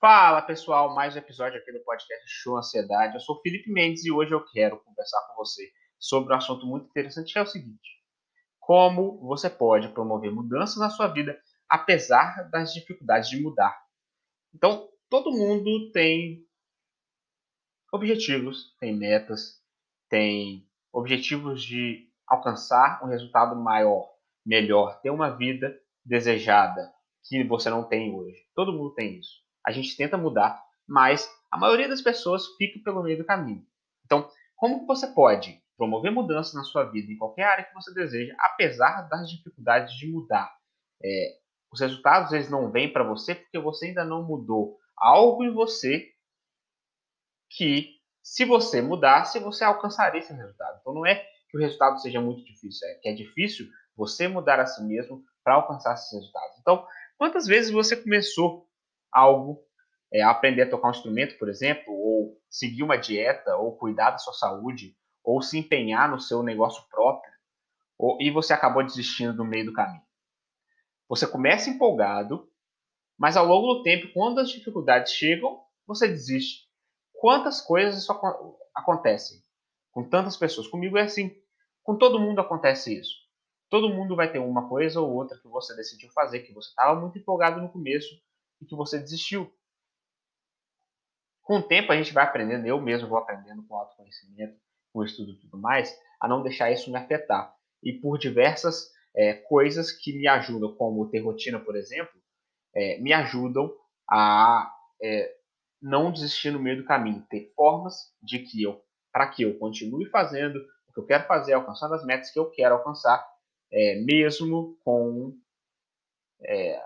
Fala pessoal, mais um episódio aqui do podcast Show Ansiedade. Eu sou Felipe Mendes e hoje eu quero conversar com você sobre um assunto muito interessante que é o seguinte: como você pode promover mudanças na sua vida apesar das dificuldades de mudar. Então, todo mundo tem objetivos, tem metas, tem objetivos de alcançar um resultado maior, melhor, ter uma vida desejada que você não tem hoje. Todo mundo tem isso a gente tenta mudar, mas a maioria das pessoas fica pelo meio do caminho. Então, como que você pode promover mudanças na sua vida, em qualquer área que você deseja, apesar das dificuldades de mudar? É, os resultados eles não vêm para você porque você ainda não mudou algo em você que, se você mudasse, você alcançaria esse resultado. Então, não é que o resultado seja muito difícil, é que é difícil você mudar a si mesmo para alcançar esses resultados. Então, quantas vezes você começou algo, é, aprender a tocar um instrumento, por exemplo, ou seguir uma dieta, ou cuidar da sua saúde, ou se empenhar no seu negócio próprio, ou, e você acabou desistindo no meio do caminho. Você começa empolgado, mas ao longo do tempo, quando as dificuldades chegam, você desiste. Quantas coisas isso acontecem com tantas pessoas? Comigo é assim. Com todo mundo acontece isso. Todo mundo vai ter uma coisa ou outra que você decidiu fazer, que você estava muito empolgado no começo, e que você desistiu. Com o tempo a gente vai aprendendo, eu mesmo vou aprendendo com autoconhecimento, com estudo e tudo mais, a não deixar isso me afetar. E por diversas é, coisas que me ajudam, como ter rotina, por exemplo, é, me ajudam a é, não desistir no meio do caminho, ter formas de que eu, para que eu continue fazendo o que eu quero fazer, alcançando as metas que eu quero alcançar, é, mesmo com é,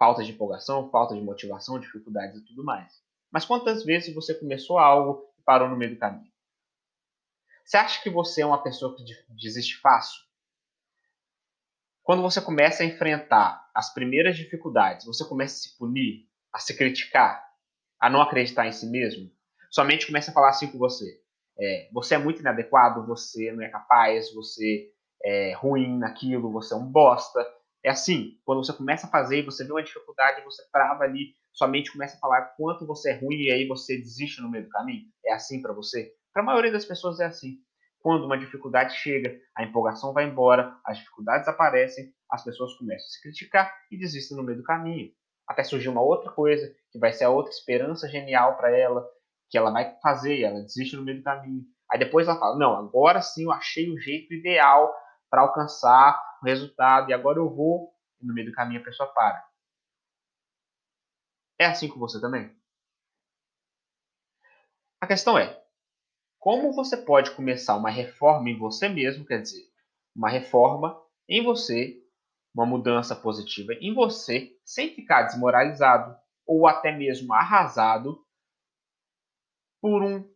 falta de empolgação, falta de motivação, dificuldades e tudo mais. Mas quantas vezes você começou algo e parou no meio do caminho? Você acha que você é uma pessoa que desiste fácil? Quando você começa a enfrentar as primeiras dificuldades, você começa a se punir, a se criticar, a não acreditar em si mesmo, sua mente começa a falar assim com você. É, você é muito inadequado, você não é capaz, você é ruim naquilo, você é um bosta, é assim, quando você começa a fazer e você vê uma dificuldade, você trava ali, sua mente começa a falar quanto você é ruim e aí você desiste no meio do caminho. É assim para você? Para a maioria das pessoas é assim. Quando uma dificuldade chega, a empolgação vai embora, as dificuldades aparecem, as pessoas começam a se criticar e desistem no meio do caminho. Até surgir uma outra coisa, que vai ser a outra esperança genial para ela, que ela vai fazer e ela desiste no meio do caminho. Aí depois ela fala: Não, agora sim eu achei o jeito ideal para alcançar resultado e agora eu vou e no meio do caminho a pessoa para. É assim com você também? A questão é, como você pode começar uma reforma em você mesmo, quer dizer, uma reforma em você, uma mudança positiva em você, sem ficar desmoralizado ou até mesmo arrasado por um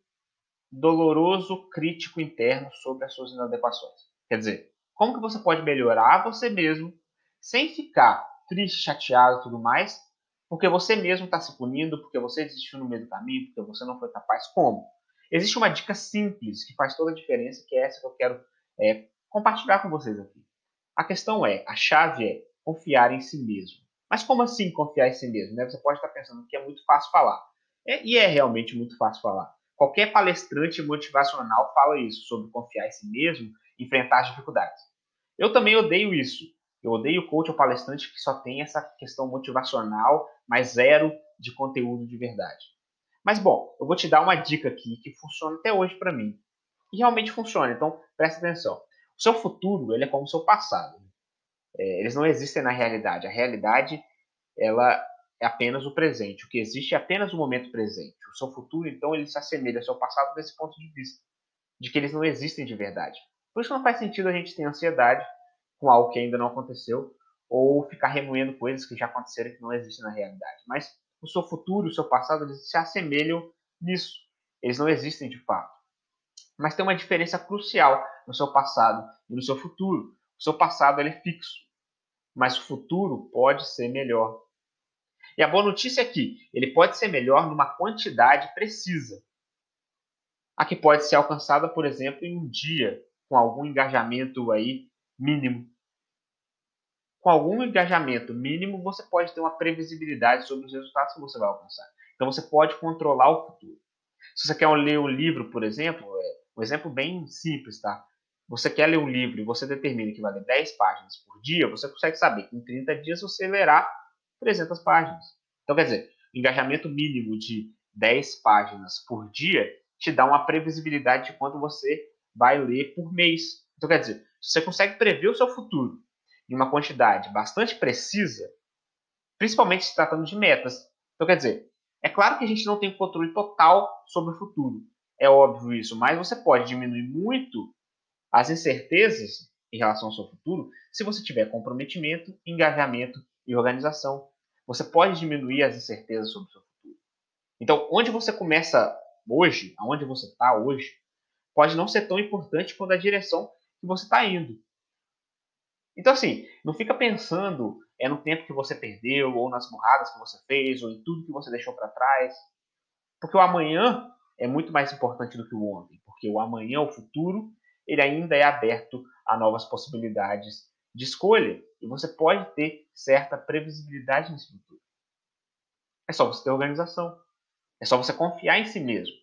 doloroso crítico interno sobre as suas inadequações. Quer dizer, como que você pode melhorar você mesmo sem ficar triste, chateado e tudo mais, porque você mesmo está se punindo, porque você desistiu no meio do caminho, porque você não foi capaz. Como? Existe uma dica simples que faz toda a diferença, que é essa que eu quero é, compartilhar com vocês aqui. A questão é, a chave é confiar em si mesmo. Mas como assim confiar em si mesmo? Né? Você pode estar pensando que é muito fácil falar. É, e é realmente muito fácil falar. Qualquer palestrante motivacional fala isso, sobre confiar em si mesmo enfrentar as dificuldades. Eu também odeio isso. Eu odeio o coach ou palestrante que só tem essa questão motivacional, mas zero de conteúdo de verdade. Mas bom, eu vou te dar uma dica aqui que funciona até hoje para mim. E realmente funciona, então presta atenção. O seu futuro ele é como o seu passado. É, eles não existem na realidade. A realidade ela é apenas o presente. O que existe é apenas o momento presente. O seu futuro, então, ele se assemelha ao seu passado desse ponto de vista, de que eles não existem de verdade. Por isso não faz sentido a gente ter ansiedade com algo que ainda não aconteceu ou ficar remoendo coisas que já aconteceram e que não existem na realidade. Mas o seu futuro, o seu passado, eles se assemelham nisso. Eles não existem de fato. Mas tem uma diferença crucial no seu passado e no seu futuro. O seu passado é fixo, mas o futuro pode ser melhor. E a boa notícia é que ele pode ser melhor numa quantidade precisa. A que pode ser alcançada, por exemplo, em um dia, com algum engajamento aí mínimo. com algum engajamento mínimo, você pode ter uma previsibilidade sobre os resultados que você vai alcançar. Então você pode controlar o futuro. Se você quer ler um livro, por exemplo, é um exemplo bem simples, tá? Você quer ler um livro e você determina que vai ler 10 páginas por dia, você consegue saber que em 30 dias você lerá 300 páginas. Então, quer dizer, engajamento mínimo de 10 páginas por dia te dá uma previsibilidade de quanto você vai ler por mês. Então, quer dizer, se você consegue prever o seu futuro em uma quantidade bastante precisa, principalmente se tratando de metas. Então, quer dizer, é claro que a gente não tem controle total sobre o futuro. É óbvio isso, mas você pode diminuir muito as incertezas em relação ao seu futuro se você tiver comprometimento, engajamento e organização. Você pode diminuir as incertezas sobre o seu futuro. Então, onde você começa hoje, aonde você está hoje, pode não ser tão importante quanto a direção que você está indo. Então, assim, não fica pensando é no tempo que você perdeu, ou nas burradas que você fez, ou em tudo que você deixou para trás. Porque o amanhã é muito mais importante do que o ontem. Porque o amanhã, o futuro, ele ainda é aberto a novas possibilidades de escolha. E você pode ter certa previsibilidade nesse futuro. É só você ter organização. É só você confiar em si mesmo.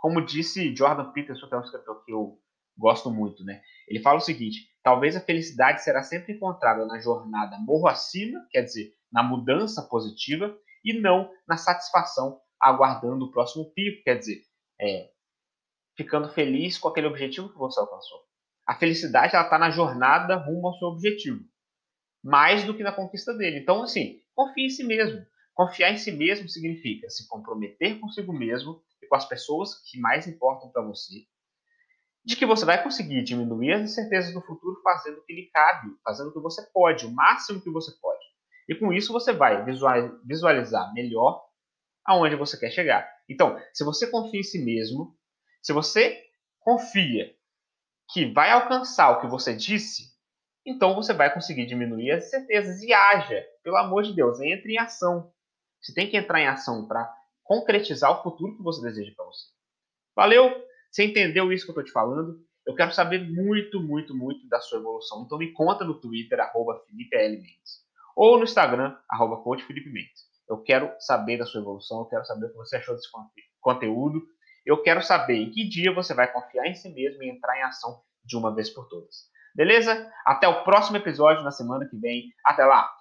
Como disse Jordan Peterson, que é um escritor que eu gosto muito, né? Ele fala o seguinte: talvez a felicidade será sempre encontrada na jornada morro acima, quer dizer, na mudança positiva, e não na satisfação aguardando o próximo pico, quer dizer, é, ficando feliz com aquele objetivo que você alcançou. A felicidade ela está na jornada rumo ao seu objetivo, mais do que na conquista dele. Então, assim, confie em si mesmo. Confiar em si mesmo significa se comprometer consigo mesmo com as pessoas que mais importam para você, de que você vai conseguir diminuir as incertezas do futuro fazendo o que lhe cabe, fazendo o que você pode, o máximo que você pode. E com isso você vai visualizar melhor aonde você quer chegar. Então, se você confia em si mesmo, se você confia que vai alcançar o que você disse, então você vai conseguir diminuir as incertezas e haja, pelo amor de Deus, entre em ação. Você tem que entrar em ação para concretizar o futuro que você deseja para você. Valeu! Você entendeu isso que eu estou te falando? Eu quero saber muito, muito, muito da sua evolução. Então me conta no Twitter, arroba Felipe L. Mendes. Ou no Instagram, arroba Mendes. Eu quero saber da sua evolução, eu quero saber o que você achou desse conteúdo. Eu quero saber em que dia você vai confiar em si mesmo e entrar em ação de uma vez por todas. Beleza? Até o próximo episódio na semana que vem. Até lá!